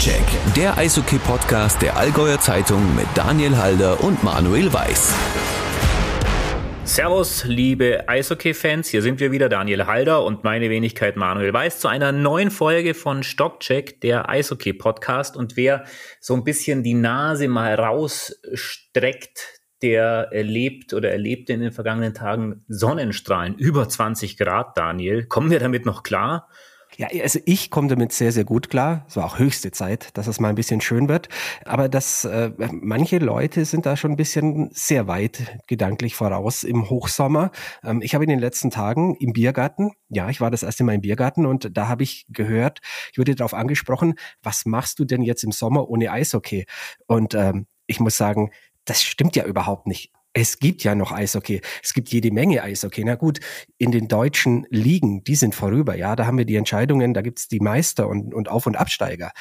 Stockcheck, der Eishockey-Podcast der Allgäuer Zeitung mit Daniel Halder und Manuel Weiß. Servus, liebe Eishockey-Fans, hier sind wir wieder, Daniel Halder und meine Wenigkeit Manuel Weiß zu einer neuen Folge von Stockcheck, der Eishockey-Podcast. Und wer so ein bisschen die Nase mal rausstreckt, der erlebt oder erlebte in den vergangenen Tagen Sonnenstrahlen über 20 Grad, Daniel. Kommen wir damit noch klar? Ja, also ich komme damit sehr, sehr gut klar. Es war auch höchste Zeit, dass es mal ein bisschen schön wird. Aber dass äh, manche Leute sind da schon ein bisschen sehr weit gedanklich voraus im Hochsommer. Ähm, ich habe in den letzten Tagen im Biergarten, ja, ich war das erste Mal im Biergarten und da habe ich gehört, ich wurde darauf angesprochen, was machst du denn jetzt im Sommer ohne Eishockey? Und ähm, ich muss sagen, das stimmt ja überhaupt nicht es gibt ja noch Eishockey. Es gibt jede Menge Eishockey. Na gut, in den deutschen Ligen, die sind vorüber. Ja, da haben wir die Entscheidungen, da gibt's die Meister und, und Auf- und Absteiger.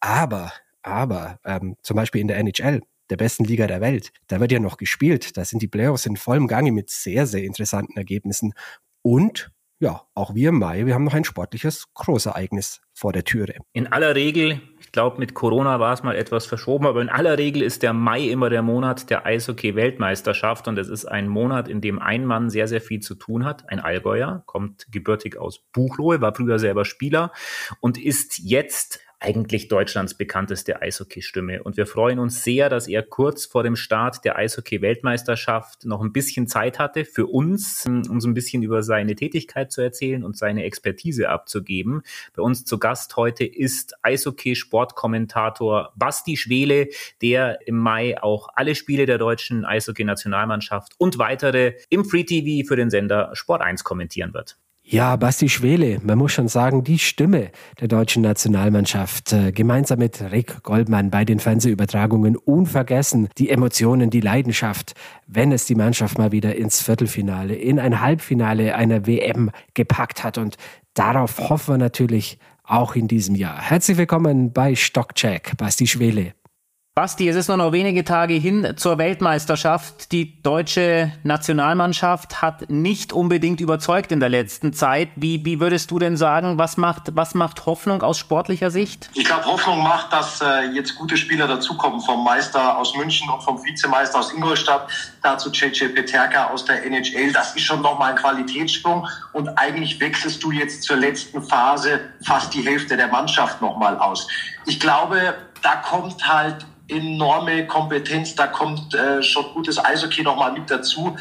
Aber, aber, ähm, zum Beispiel in der NHL, der besten Liga der Welt, da wird ja noch gespielt. Da sind die Playoffs in vollem Gange mit sehr, sehr interessanten Ergebnissen. Und ja, auch wir im Mai, wir haben noch ein sportliches Großereignis vor der Türe. In aller Regel, ich glaube, mit Corona war es mal etwas verschoben, aber in aller Regel ist der Mai immer der Monat der Eishockey-Weltmeisterschaft und es ist ein Monat, in dem ein Mann sehr, sehr viel zu tun hat. Ein Allgäuer, kommt gebürtig aus Buchloe, war früher selber Spieler und ist jetzt eigentlich Deutschlands bekannteste Eishockey-Stimme. Und wir freuen uns sehr, dass er kurz vor dem Start der Eishockey-Weltmeisterschaft noch ein bisschen Zeit hatte für uns, um so ein bisschen über seine Tätigkeit zu erzählen und seine Expertise abzugeben. Bei uns zu Gast heute ist Eishockey-Sportkommentator Basti Schwele, der im Mai auch alle Spiele der deutschen Eishockey-Nationalmannschaft und weitere im Free TV für den Sender Sport 1 kommentieren wird. Ja, Basti Schwele, man muss schon sagen, die Stimme der deutschen Nationalmannschaft, äh, gemeinsam mit Rick Goldmann bei den Fernsehübertragungen unvergessen, die Emotionen, die Leidenschaft, wenn es die Mannschaft mal wieder ins Viertelfinale, in ein Halbfinale einer WM gepackt hat. Und darauf hoffen wir natürlich auch in diesem Jahr. Herzlich willkommen bei Stockcheck, Basti Schwele. Basti, es ist nur noch wenige Tage hin zur Weltmeisterschaft. Die deutsche Nationalmannschaft hat nicht unbedingt überzeugt in der letzten Zeit. Wie, wie würdest du denn sagen, was macht, was macht Hoffnung aus sportlicher Sicht? Ich glaube, Hoffnung macht, dass äh, jetzt gute Spieler dazukommen vom Meister aus München und vom Vizemeister aus Ingolstadt, dazu JJ Peterka aus der NHL. Das ist schon nochmal ein Qualitätssprung und eigentlich wechselst du jetzt zur letzten Phase fast die Hälfte der Mannschaft nochmal aus. Ich glaube, da kommt halt enorme Kompetenz, da kommt äh, schon gutes Eishockey nochmal mit dazu.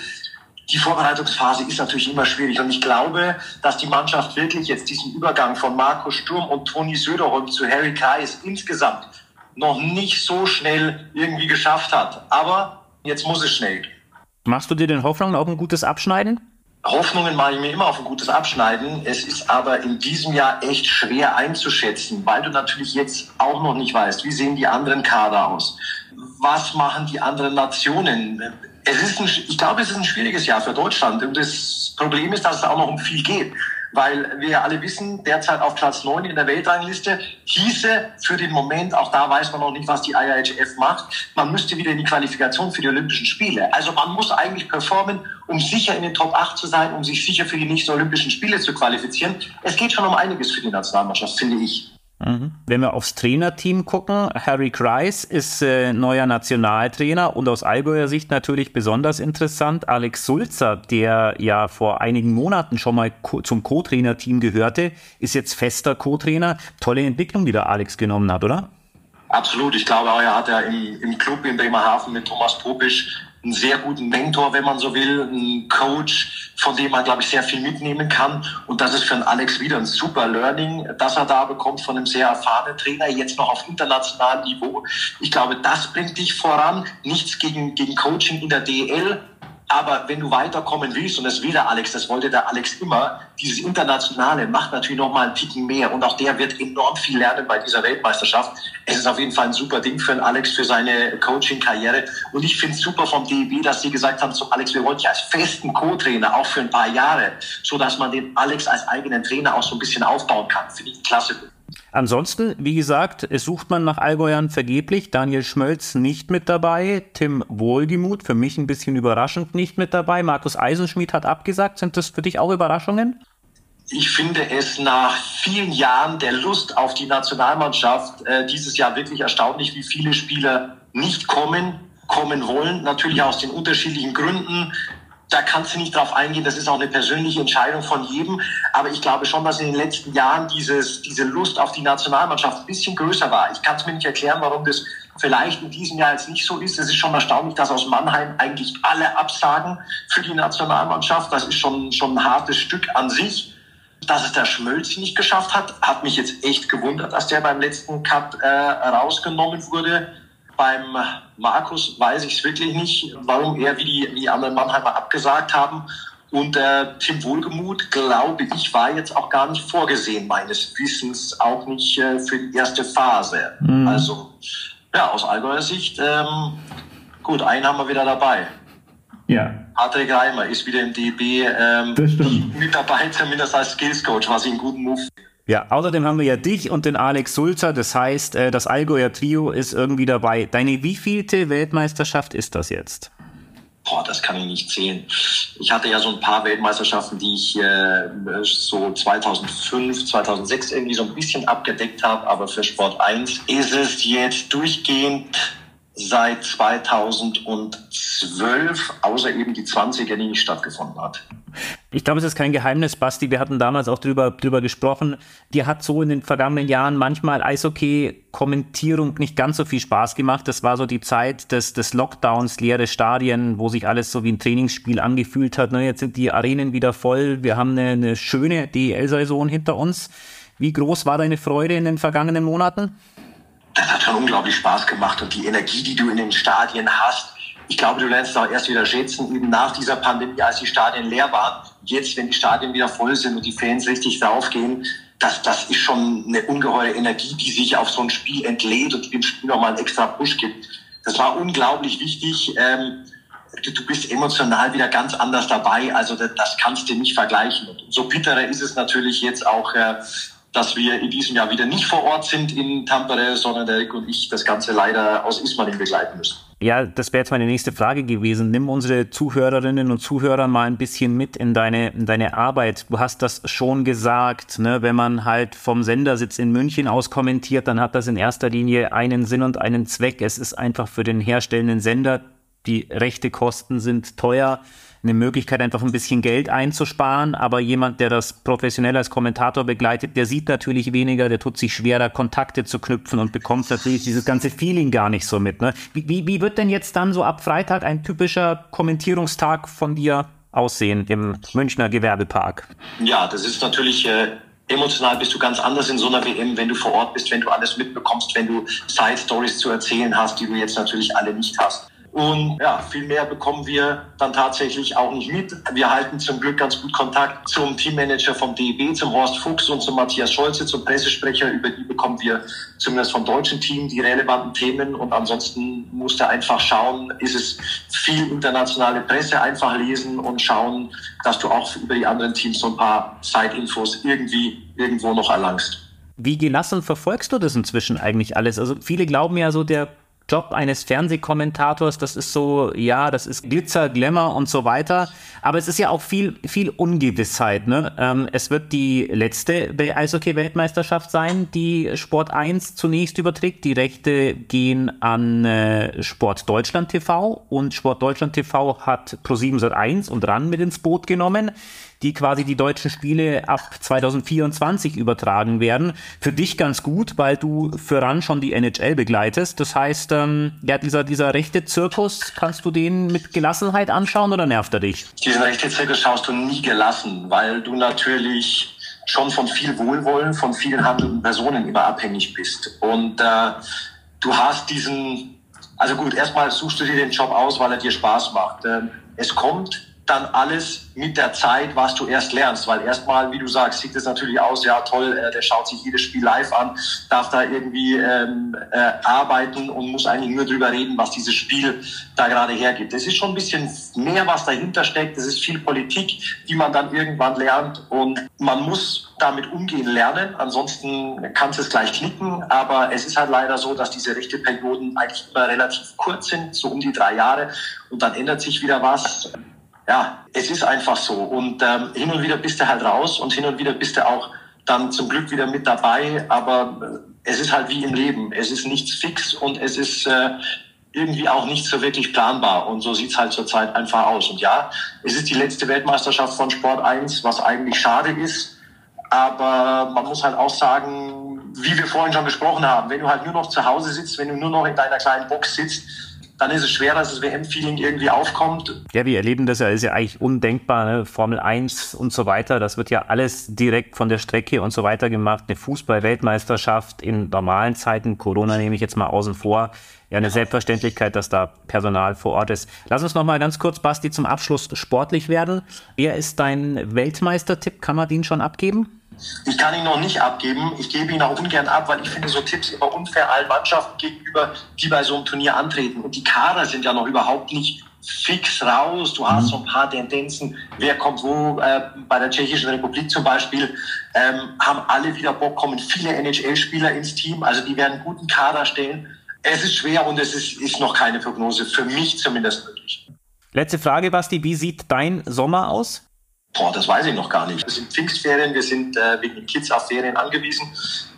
Die Vorbereitungsphase ist natürlich immer schwierig und ich glaube, dass die Mannschaft wirklich jetzt diesen Übergang von Marco Sturm und Toni Söderholm zu Harry Kreis insgesamt noch nicht so schnell irgendwie geschafft hat. Aber jetzt muss es schnell. Machst du dir den Hoffnung auf ein gutes Abschneiden? Hoffnungen mache ich mir immer auf ein gutes Abschneiden. Es ist aber in diesem Jahr echt schwer einzuschätzen, weil du natürlich jetzt auch noch nicht weißt, wie sehen die anderen Kader aus? Was machen die anderen Nationen? Es ist ein, ich glaube, es ist ein schwieriges Jahr für Deutschland. Und das Problem ist, dass es auch noch um viel geht weil wir ja alle wissen, derzeit auf Platz 9 in der Weltrangliste hieße für den Moment, auch da weiß man noch nicht, was die IIHF macht, man müsste wieder in die Qualifikation für die Olympischen Spiele. Also man muss eigentlich performen, um sicher in den Top 8 zu sein, um sich sicher für die nächsten Olympischen Spiele zu qualifizieren. Es geht schon um einiges für die Nationalmannschaft, finde ich. Mhm. Wenn wir aufs Trainerteam gucken, Harry Kreis ist äh, neuer Nationaltrainer und aus Allgäuer Sicht natürlich besonders interessant. Alex Sulzer, der ja vor einigen Monaten schon mal co zum Co-Trainer-Team gehörte, ist jetzt fester Co-Trainer. Tolle Entwicklung, die der Alex genommen hat, oder? Absolut. Ich glaube er hat ja im, im Club in Bremerhaven mit Thomas Popisch einen sehr guten Mentor, wenn man so will, einen Coach, von dem man, glaube ich, sehr viel mitnehmen kann. Und das ist für einen Alex wieder ein super Learning, das er da bekommt von einem sehr erfahrenen Trainer, jetzt noch auf internationalem Niveau. Ich glaube, das bringt dich voran. Nichts gegen, gegen Coaching in der DL, aber wenn du weiterkommen willst, und das will der Alex, das wollte der Alex immer, dieses Internationale macht natürlich noch mal einen Ticken mehr. Und auch der wird enorm viel lernen bei dieser Weltmeisterschaft. Es ist auf jeden Fall ein super Ding für den Alex, für seine Coaching-Karriere. Und ich finde es super vom DEB, dass sie gesagt haben zu Alex, wir wollen dich als festen Co-Trainer, auch für ein paar Jahre, so dass man den Alex als eigenen Trainer auch so ein bisschen aufbauen kann. Finde ich klasse. Ansonsten, wie gesagt, es sucht man nach Allgäuern vergeblich. Daniel Schmölz nicht mit dabei. Tim Wohlgemuth, für mich ein bisschen überraschend, nicht mit dabei. Markus Eisenschmidt hat abgesagt. Sind das für dich auch Überraschungen? ich finde es nach vielen Jahren der Lust auf die Nationalmannschaft äh, dieses Jahr wirklich erstaunlich, wie viele Spieler nicht kommen, kommen wollen. Natürlich aus den unterschiedlichen Gründen. Da kannst du nicht drauf eingehen. Das ist auch eine persönliche Entscheidung von jedem. Aber ich glaube schon, dass in den letzten Jahren dieses, diese Lust auf die Nationalmannschaft ein bisschen größer war. Ich kann es mir nicht erklären, warum das vielleicht in diesem Jahr jetzt nicht so ist. Es ist schon erstaunlich, dass aus Mannheim eigentlich alle absagen für die Nationalmannschaft. Das ist schon, schon ein hartes Stück an sich. Dass es der Schmölz nicht geschafft hat, hat mich jetzt echt gewundert, dass der beim letzten Cut äh, rausgenommen wurde. Beim Markus weiß ich es wirklich nicht, warum er wie die, wie die anderen Mannheimer abgesagt haben. Und äh, Tim Wohlgemuth, glaube ich, war jetzt auch gar nicht vorgesehen, meines Wissens, auch nicht äh, für die erste Phase. Mhm. Also, ja, aus Allgäuer Sicht, ähm, gut, einen haben wir wieder dabei. Ja. Patrick Reimer ist wieder im DB ähm, mit dabei, zumindest als Skills Coach, was ich einen guten Move ja, außerdem haben wir ja dich und den Alex Sulzer. Das heißt, äh, das Allgäuer Trio ist irgendwie dabei. Deine wievielte Weltmeisterschaft ist das jetzt? Boah, das kann ich nicht zählen. Ich hatte ja so ein paar Weltmeisterschaften, die ich äh, so 2005, 2006 irgendwie so ein bisschen abgedeckt habe. Aber für Sport 1 ist es jetzt durchgehend seit 2012, außer eben die 20er, die nicht stattgefunden hat. Ich glaube, es ist kein Geheimnis, Basti. Wir hatten damals auch drüber, drüber gesprochen. Dir hat so in den vergangenen Jahren manchmal Eishockey-Kommentierung nicht ganz so viel Spaß gemacht. Das war so die Zeit des, des Lockdowns, leere Stadien, wo sich alles so wie ein Trainingsspiel angefühlt hat. Ne, jetzt sind die Arenen wieder voll. Wir haben eine, eine schöne DEL-Saison hinter uns. Wie groß war deine Freude in den vergangenen Monaten? Das hat schon unglaublich Spaß gemacht und die Energie, die du in den Stadien hast. Ich glaube, du lernst auch erst wieder schätzen, eben nach dieser Pandemie, als die Stadien leer waren. Jetzt, wenn die Stadien wieder voll sind und die Fans richtig draufgehen, das, das ist schon eine ungeheure Energie, die sich auf so ein Spiel entlädt und dem Spiel nochmal einen extra Push gibt. Das war unglaublich wichtig. Ähm, du, bist emotional wieder ganz anders dabei. Also das, das kannst du nicht vergleichen. Und so bitterer ist es natürlich jetzt auch, äh, dass wir in diesem Jahr wieder nicht vor Ort sind in Tampere, sondern der und ich das Ganze leider aus Ismaning begleiten müssen. Ja, das wäre jetzt meine nächste Frage gewesen. Nimm unsere Zuhörerinnen und Zuhörer mal ein bisschen mit in deine, in deine Arbeit. Du hast das schon gesagt, ne? wenn man halt vom Sendersitz in München aus kommentiert, dann hat das in erster Linie einen Sinn und einen Zweck. Es ist einfach für den herstellenden Sender, die rechte Kosten sind teuer eine Möglichkeit, einfach ein bisschen Geld einzusparen. Aber jemand, der das professionell als Kommentator begleitet, der sieht natürlich weniger, der tut sich schwerer, Kontakte zu knüpfen und bekommt natürlich dieses ganze Feeling gar nicht so mit. Ne? Wie, wie, wie wird denn jetzt dann so ab Freitag ein typischer Kommentierungstag von dir aussehen im Münchner Gewerbepark? Ja, das ist natürlich äh, emotional bist du ganz anders in so einer WM, wenn du vor Ort bist, wenn du alles mitbekommst, wenn du Side Stories zu erzählen hast, die du jetzt natürlich alle nicht hast. Und ja, viel mehr bekommen wir dann tatsächlich auch nicht mit. Wir halten zum Glück ganz gut Kontakt zum Teammanager vom DEB, zum Horst Fuchs und zum Matthias Scholze, zum Pressesprecher. Über die bekommen wir zumindest vom deutschen Team die relevanten Themen. Und ansonsten musst du einfach schauen, ist es viel internationale Presse einfach lesen und schauen, dass du auch über die anderen Teams so ein paar Side-Infos irgendwie irgendwo noch erlangst. Wie gelassen verfolgst du das inzwischen eigentlich alles? Also viele glauben ja so, der Job eines Fernsehkommentators, das ist so, ja, das ist Glitzer, Glamour und so weiter. Aber es ist ja auch viel, viel Ungewissheit. Ne? Ähm, es wird die letzte Eishockey-Weltmeisterschaft sein, die Sport 1 zunächst überträgt. Die Rechte gehen an äh, Sport Deutschland TV und Sport Deutschland TV hat Pro7 Sat1 und RAN mit ins Boot genommen die quasi die deutschen Spiele ab 2024 übertragen werden. Für dich ganz gut, weil du für RAN schon die NHL begleitest. Das heißt, ähm, ja, dieser, dieser rechte Zirkus, kannst du den mit Gelassenheit anschauen oder nervt er dich? Diesen rechte Zirkus schaust du nie gelassen, weil du natürlich schon von viel Wohlwollen von vielen handelnden Personen immer abhängig bist. Und äh, du hast diesen, also gut, erstmal suchst du dir den Job aus, weil er dir Spaß macht. Äh, es kommt dann alles mit der Zeit, was du erst lernst. Weil erstmal, wie du sagst, sieht es natürlich aus, ja toll, äh, der schaut sich jedes Spiel live an, darf da irgendwie ähm, äh, arbeiten und muss eigentlich nur drüber reden, was dieses Spiel da gerade hergibt. Es ist schon ein bisschen mehr, was dahinter steckt. Es ist viel Politik, die man dann irgendwann lernt und man muss damit umgehen lernen. Ansonsten kann es gleich klicken, aber es ist halt leider so, dass diese Perioden eigentlich immer relativ kurz sind, so um die drei Jahre und dann ändert sich wieder was ja, es ist einfach so. Und ähm, hin und wieder bist du halt raus und hin und wieder bist du auch dann zum Glück wieder mit dabei. Aber äh, es ist halt wie im Leben. Es ist nichts fix und es ist äh, irgendwie auch nicht so wirklich planbar. Und so sieht's halt zurzeit einfach aus. Und ja, es ist die letzte Weltmeisterschaft von Sport 1, was eigentlich schade ist. Aber man muss halt auch sagen, wie wir vorhin schon gesprochen haben, wenn du halt nur noch zu Hause sitzt, wenn du nur noch in deiner kleinen Box sitzt, dann ist es schwer, dass das WM-Feeling irgendwie aufkommt. Ja, wir erleben das ja, ist ja eigentlich undenkbar, ne? Formel 1 und so weiter, das wird ja alles direkt von der Strecke und so weiter gemacht. Eine Fußball-Weltmeisterschaft in normalen Zeiten, Corona nehme ich jetzt mal außen vor, ja eine Selbstverständlichkeit, dass da Personal vor Ort ist. Lass uns noch mal ganz kurz, Basti, zum Abschluss sportlich werden. Wer ist dein Weltmeistertipp? Kann man den schon abgeben? Ich kann ihn noch nicht abgeben. Ich gebe ihn auch ungern ab, weil ich finde so Tipps immer unfair allen Mannschaften gegenüber, die bei so einem Turnier antreten. Und die Kader sind ja noch überhaupt nicht fix raus. Du hast mhm. so ein paar Tendenzen, wer kommt wo. Äh, bei der Tschechischen Republik zum Beispiel ähm, haben alle wieder Bock, kommen viele NHL-Spieler ins Team. Also die werden einen guten Kader stellen. Es ist schwer und es ist, ist noch keine Prognose, für mich zumindest möglich. Letzte Frage, Basti. Wie sieht dein Sommer aus? Boah, das weiß ich noch gar nicht. Wir sind Pfingstferien, wir sind äh, wegen den Kids auf Ferien angewiesen.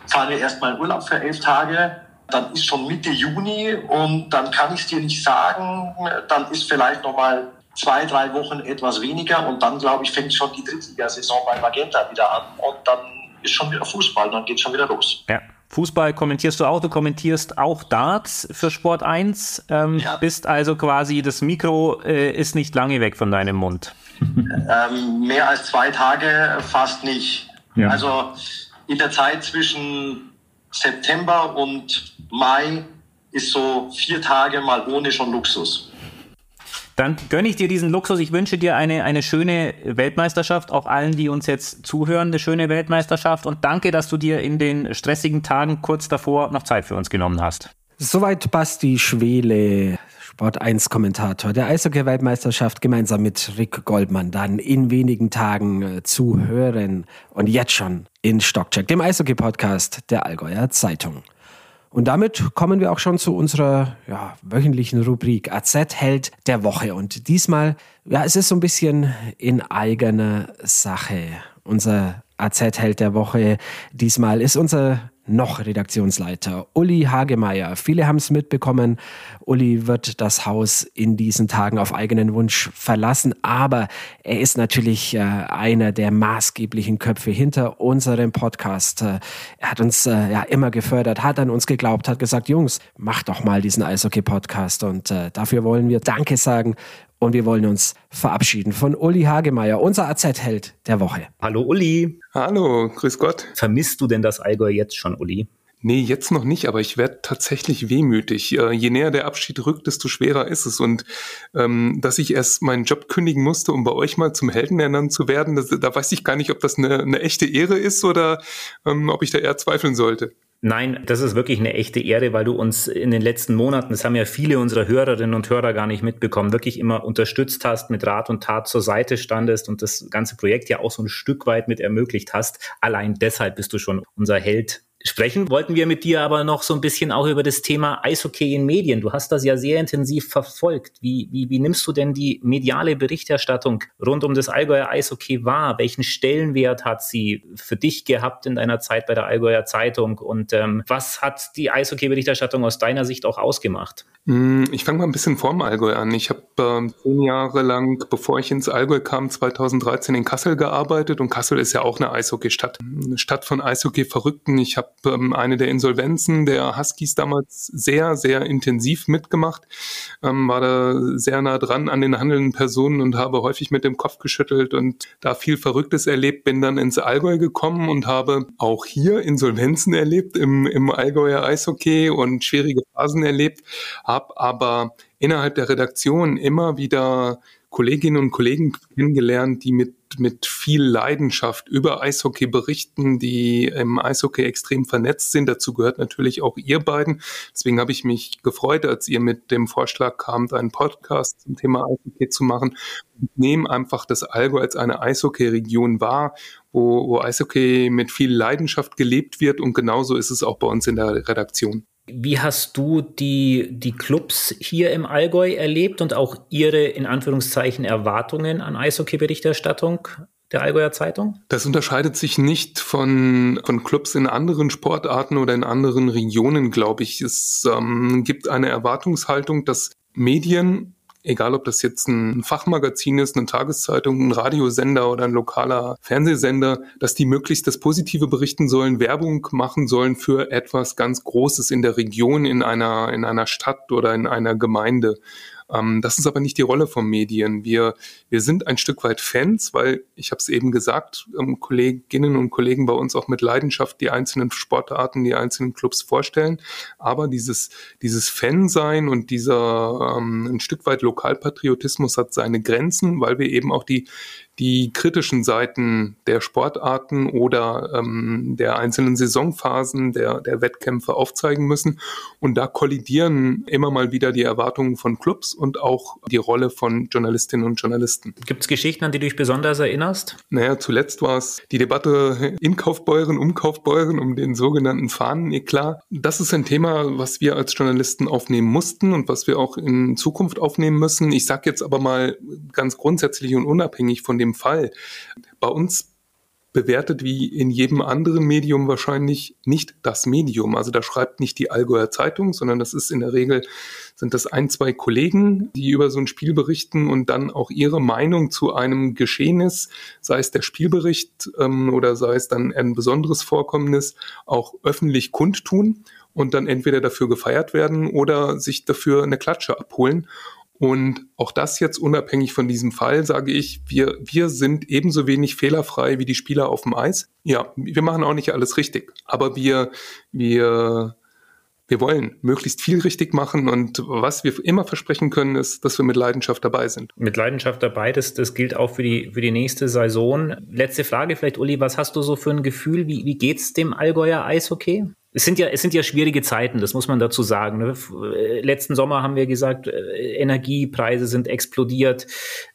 Fahren wir erstmal in Urlaub für elf Tage. Dann ist schon Mitte Juni und dann kann ich es dir nicht sagen. Dann ist vielleicht noch mal zwei, drei Wochen etwas weniger und dann, glaube ich, fängt schon die Drittligasaison bei Magenta wieder an und dann ist schon wieder Fußball, dann geht schon wieder los. Ja. Fußball kommentierst du auch, du kommentierst auch Darts für Sport 1, ähm, ja. bist also quasi, das Mikro äh, ist nicht lange weg von deinem Mund. Ähm, mehr als zwei Tage fast nicht. Ja. Also in der Zeit zwischen September und Mai ist so vier Tage mal ohne schon Luxus. Dann gönne ich dir diesen Luxus. Ich wünsche dir eine, eine schöne Weltmeisterschaft, auch allen, die uns jetzt zuhören, eine schöne Weltmeisterschaft und danke, dass du dir in den stressigen Tagen kurz davor noch Zeit für uns genommen hast. Soweit Basti Schwele. Sport 1 Kommentator der Eishockey-Weltmeisterschaft gemeinsam mit Rick Goldmann dann in wenigen Tagen äh, zu hören und jetzt schon in Stockcheck, dem Eishockey-Podcast der Allgäuer Zeitung. Und damit kommen wir auch schon zu unserer ja, wöchentlichen Rubrik AZ-Held der Woche. Und diesmal, ja, es ist so ein bisschen in eigener Sache. Unser AZ-Held der Woche diesmal ist unser noch Redaktionsleiter, Uli Hagemeier. Viele haben es mitbekommen. Uli wird das Haus in diesen Tagen auf eigenen Wunsch verlassen, aber er ist natürlich äh, einer der maßgeblichen Köpfe hinter unserem Podcast. Äh, er hat uns äh, ja immer gefördert, hat an uns geglaubt, hat gesagt, Jungs, macht doch mal diesen Eishockey-Podcast und dafür wollen wir Danke sagen und wir wollen uns verabschieden von Uli Hagemeier, unser AZ-Held der Woche. Hallo Uli. Hallo, grüß Gott. Vermisst du denn das Allgäu jetzt schon, Uli? Nee, jetzt noch nicht, aber ich werde tatsächlich wehmütig. Äh, je näher der Abschied rückt, desto schwerer ist es. Und ähm, dass ich erst meinen Job kündigen musste, um bei euch mal zum Helden ernannt zu werden, das, da weiß ich gar nicht, ob das eine, eine echte Ehre ist oder ähm, ob ich da eher zweifeln sollte. Nein, das ist wirklich eine echte Ehre, weil du uns in den letzten Monaten, das haben ja viele unserer Hörerinnen und Hörer gar nicht mitbekommen, wirklich immer unterstützt hast, mit Rat und Tat zur Seite standest und das ganze Projekt ja auch so ein Stück weit mit ermöglicht hast. Allein deshalb bist du schon unser Held Sprechen wollten wir mit dir aber noch so ein bisschen auch über das Thema Eishockey in Medien. Du hast das ja sehr intensiv verfolgt. Wie, wie, wie nimmst du denn die mediale Berichterstattung rund um das Allgäuer Eishockey wahr? Welchen Stellenwert hat sie für dich gehabt in deiner Zeit bei der Allgäuer Zeitung? Und ähm, was hat die Eishockey-Berichterstattung aus deiner Sicht auch ausgemacht? Hm, ich fange mal ein bisschen vorm Allgäu an. Ich habe ähm, zehn Jahre lang, bevor ich ins Allgäu kam, 2013 in Kassel gearbeitet und Kassel ist ja auch eine Eishockeystadt, eine Stadt von Eishockey-Verrückten. Ich habe ähm, eine der Insolvenzen der Huskies damals sehr, sehr intensiv mitgemacht, ähm, war da sehr nah dran an den handelnden Personen und habe häufig mit dem Kopf geschüttelt und da viel Verrücktes erlebt, bin dann ins Allgäu gekommen und habe auch hier Insolvenzen erlebt im, im Allgäuer Eishockey und schwierige Phasen erlebt habe aber innerhalb der Redaktion immer wieder Kolleginnen und Kollegen kennengelernt, die mit, mit viel Leidenschaft über Eishockey berichten, die im Eishockey extrem vernetzt sind. Dazu gehört natürlich auch ihr beiden. Deswegen habe ich mich gefreut, als ihr mit dem Vorschlag kamt, einen Podcast zum Thema Eishockey zu machen. Ich nehme einfach das Allgäu als eine Eishockey-Region wahr, wo, wo Eishockey mit viel Leidenschaft gelebt wird und genauso ist es auch bei uns in der Redaktion. Wie hast du die, die Clubs hier im Allgäu erlebt und auch ihre in Anführungszeichen Erwartungen an Eishockey-Berichterstattung der Allgäuer Zeitung? Das unterscheidet sich nicht von, von Clubs in anderen Sportarten oder in anderen Regionen, glaube ich. Es ähm, gibt eine Erwartungshaltung, dass Medien egal ob das jetzt ein Fachmagazin ist, eine Tageszeitung, ein Radiosender oder ein lokaler Fernsehsender, dass die möglichst das Positive berichten sollen, Werbung machen sollen für etwas ganz Großes in der Region, in einer, in einer Stadt oder in einer Gemeinde. Ähm, das ist aber nicht die Rolle von Medien. Wir, wir sind ein Stück weit Fans, weil ich habe es eben gesagt, ähm, Kolleginnen und Kollegen bei uns auch mit Leidenschaft die einzelnen Sportarten, die einzelnen Clubs vorstellen. Aber dieses, dieses Fansein und dieser ähm, ein Stück weit Lokalpatriotismus hat seine Grenzen, weil wir eben auch die, die kritischen Seiten der Sportarten oder ähm, der einzelnen Saisonphasen der, der Wettkämpfe aufzeigen müssen. Und da kollidieren immer mal wieder die Erwartungen von Clubs und auch die Rolle von Journalistinnen und Journalisten. Gibt es Geschichten, an die du dich besonders erinnerst? Naja, zuletzt war es die Debatte in Kaufbeuren, um Kaufbeuren, um den sogenannten Fahnen-Eklat. Das ist ein Thema, was wir als Journalisten aufnehmen mussten und was wir auch in Zukunft aufnehmen müssen. Ich sage jetzt aber mal ganz grundsätzlich und unabhängig von dem dem Fall. Bei uns bewertet wie in jedem anderen Medium wahrscheinlich nicht das Medium. Also da schreibt nicht die Allgäuer Zeitung, sondern das ist in der Regel, sind das ein, zwei Kollegen, die über so ein Spiel berichten und dann auch ihre Meinung zu einem Geschehnis, sei es der Spielbericht ähm, oder sei es dann ein besonderes Vorkommnis, auch öffentlich kundtun und dann entweder dafür gefeiert werden oder sich dafür eine Klatsche abholen. Und auch das jetzt unabhängig von diesem Fall sage ich, wir, wir sind ebenso wenig fehlerfrei wie die Spieler auf dem Eis. Ja, wir machen auch nicht alles richtig, aber wir, wir, wir wollen möglichst viel richtig machen und was wir immer versprechen können, ist, dass wir mit Leidenschaft dabei sind. Mit Leidenschaft dabei, das, das gilt auch für die, für die nächste Saison. Letzte Frage vielleicht, Uli, was hast du so für ein Gefühl? Wie, wie geht's dem Allgäuer Eishockey? Es sind ja, es sind ja schwierige Zeiten, das muss man dazu sagen. Ne? Äh, letzten Sommer haben wir gesagt, äh, Energiepreise sind explodiert.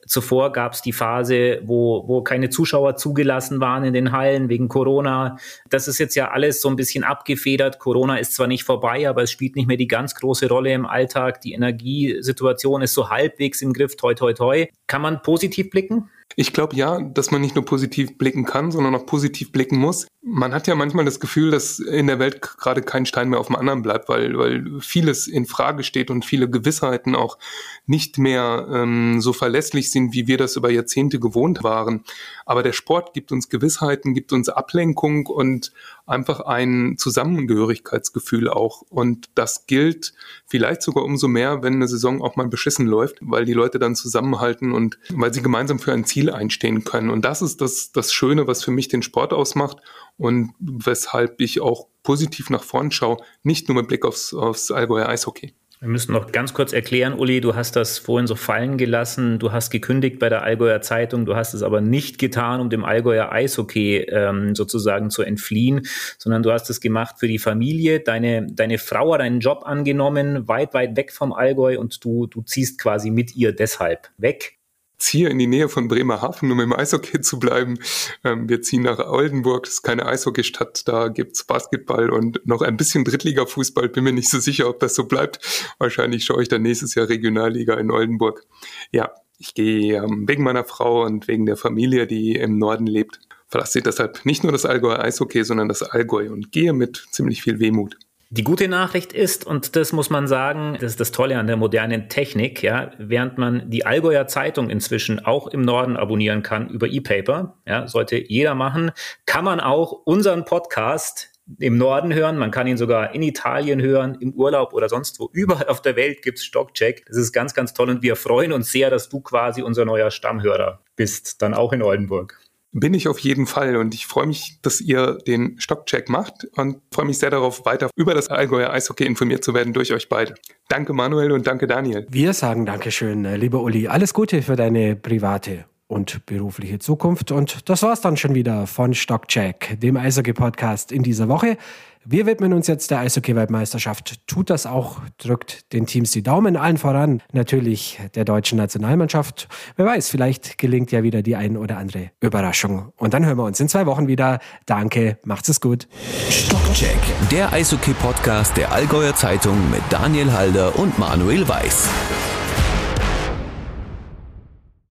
Zuvor gab es die Phase, wo, wo keine Zuschauer zugelassen waren in den Hallen wegen Corona. Das ist jetzt ja alles so ein bisschen abgefedert. Corona ist zwar nicht vorbei, aber es spielt nicht mehr die ganz große Rolle im Alltag. Die Energiesituation ist so halbwegs im Griff. Toi, toi, toi. Kann man positiv blicken? Ich glaube ja, dass man nicht nur positiv blicken kann, sondern auch positiv blicken muss. Man hat ja manchmal das Gefühl, dass in der Welt gerade kein Stein mehr auf dem anderen bleibt, weil, weil vieles in Frage steht und viele Gewissheiten auch nicht mehr ähm, so verlässlich sind, wie wir das über Jahrzehnte gewohnt waren. Aber der Sport gibt uns Gewissheiten, gibt uns Ablenkung und einfach ein Zusammengehörigkeitsgefühl auch. Und das gilt vielleicht sogar umso mehr, wenn eine Saison auch mal beschissen läuft, weil die Leute dann zusammenhalten und weil sie gemeinsam für ein Ziel einstehen können. Und das ist das, das Schöne, was für mich den Sport ausmacht und weshalb ich auch positiv nach vorn schaue, nicht nur mit Blick aufs, aufs Allgäuer Eishockey. Wir müssen noch ganz kurz erklären, Uli, du hast das vorhin so fallen gelassen. Du hast gekündigt bei der Allgäuer Zeitung, du hast es aber nicht getan, um dem Allgäuer Eishockey ähm, sozusagen zu entfliehen, sondern du hast es gemacht für die Familie. Deine, deine Frau hat einen Job angenommen, weit, weit weg vom Allgäu und du, du ziehst quasi mit ihr deshalb weg ziehe in die Nähe von Bremerhaven, um im Eishockey zu bleiben. Ähm, wir ziehen nach Oldenburg, das ist keine Eishockeystadt, da gibt's Basketball und noch ein bisschen Drittliga-Fußball. Bin mir nicht so sicher, ob das so bleibt. Wahrscheinlich schaue ich dann nächstes Jahr Regionalliga in Oldenburg. Ja, ich gehe ähm, wegen meiner Frau und wegen der Familie, die im Norden lebt. Verlasse deshalb nicht nur das Allgäuer Eishockey, sondern das Allgäu und gehe mit ziemlich viel Wehmut. Die gute Nachricht ist, und das muss man sagen, das ist das Tolle an der modernen Technik, ja, während man die Allgäuer Zeitung inzwischen auch im Norden abonnieren kann über E-Paper, ja, sollte jeder machen, kann man auch unseren Podcast im Norden hören. Man kann ihn sogar in Italien hören, im Urlaub oder sonst wo. Überall auf der Welt gibt's Stockcheck. Das ist ganz, ganz toll und wir freuen uns sehr, dass du quasi unser neuer Stammhörer bist, dann auch in Oldenburg bin ich auf jeden Fall und ich freue mich, dass ihr den Stockcheck macht und freue mich sehr darauf, weiter über das Allgäuer Eishockey informiert zu werden durch euch beide. Danke Manuel und danke Daniel. Wir sagen Dankeschön, äh, lieber Uli. Alles Gute für deine private und berufliche Zukunft. Und das war's dann schon wieder von Stockcheck, dem Eishockey-Podcast in dieser Woche. Wir widmen uns jetzt der Eishockey-Weltmeisterschaft. Tut das auch, drückt den Teams die Daumen, allen voran natürlich der deutschen Nationalmannschaft. Wer weiß, vielleicht gelingt ja wieder die ein oder andere Überraschung. Und dann hören wir uns in zwei Wochen wieder. Danke, macht's es gut. Stockcheck, der Eishockey-Podcast der Allgäuer Zeitung mit Daniel Halder und Manuel Weiß.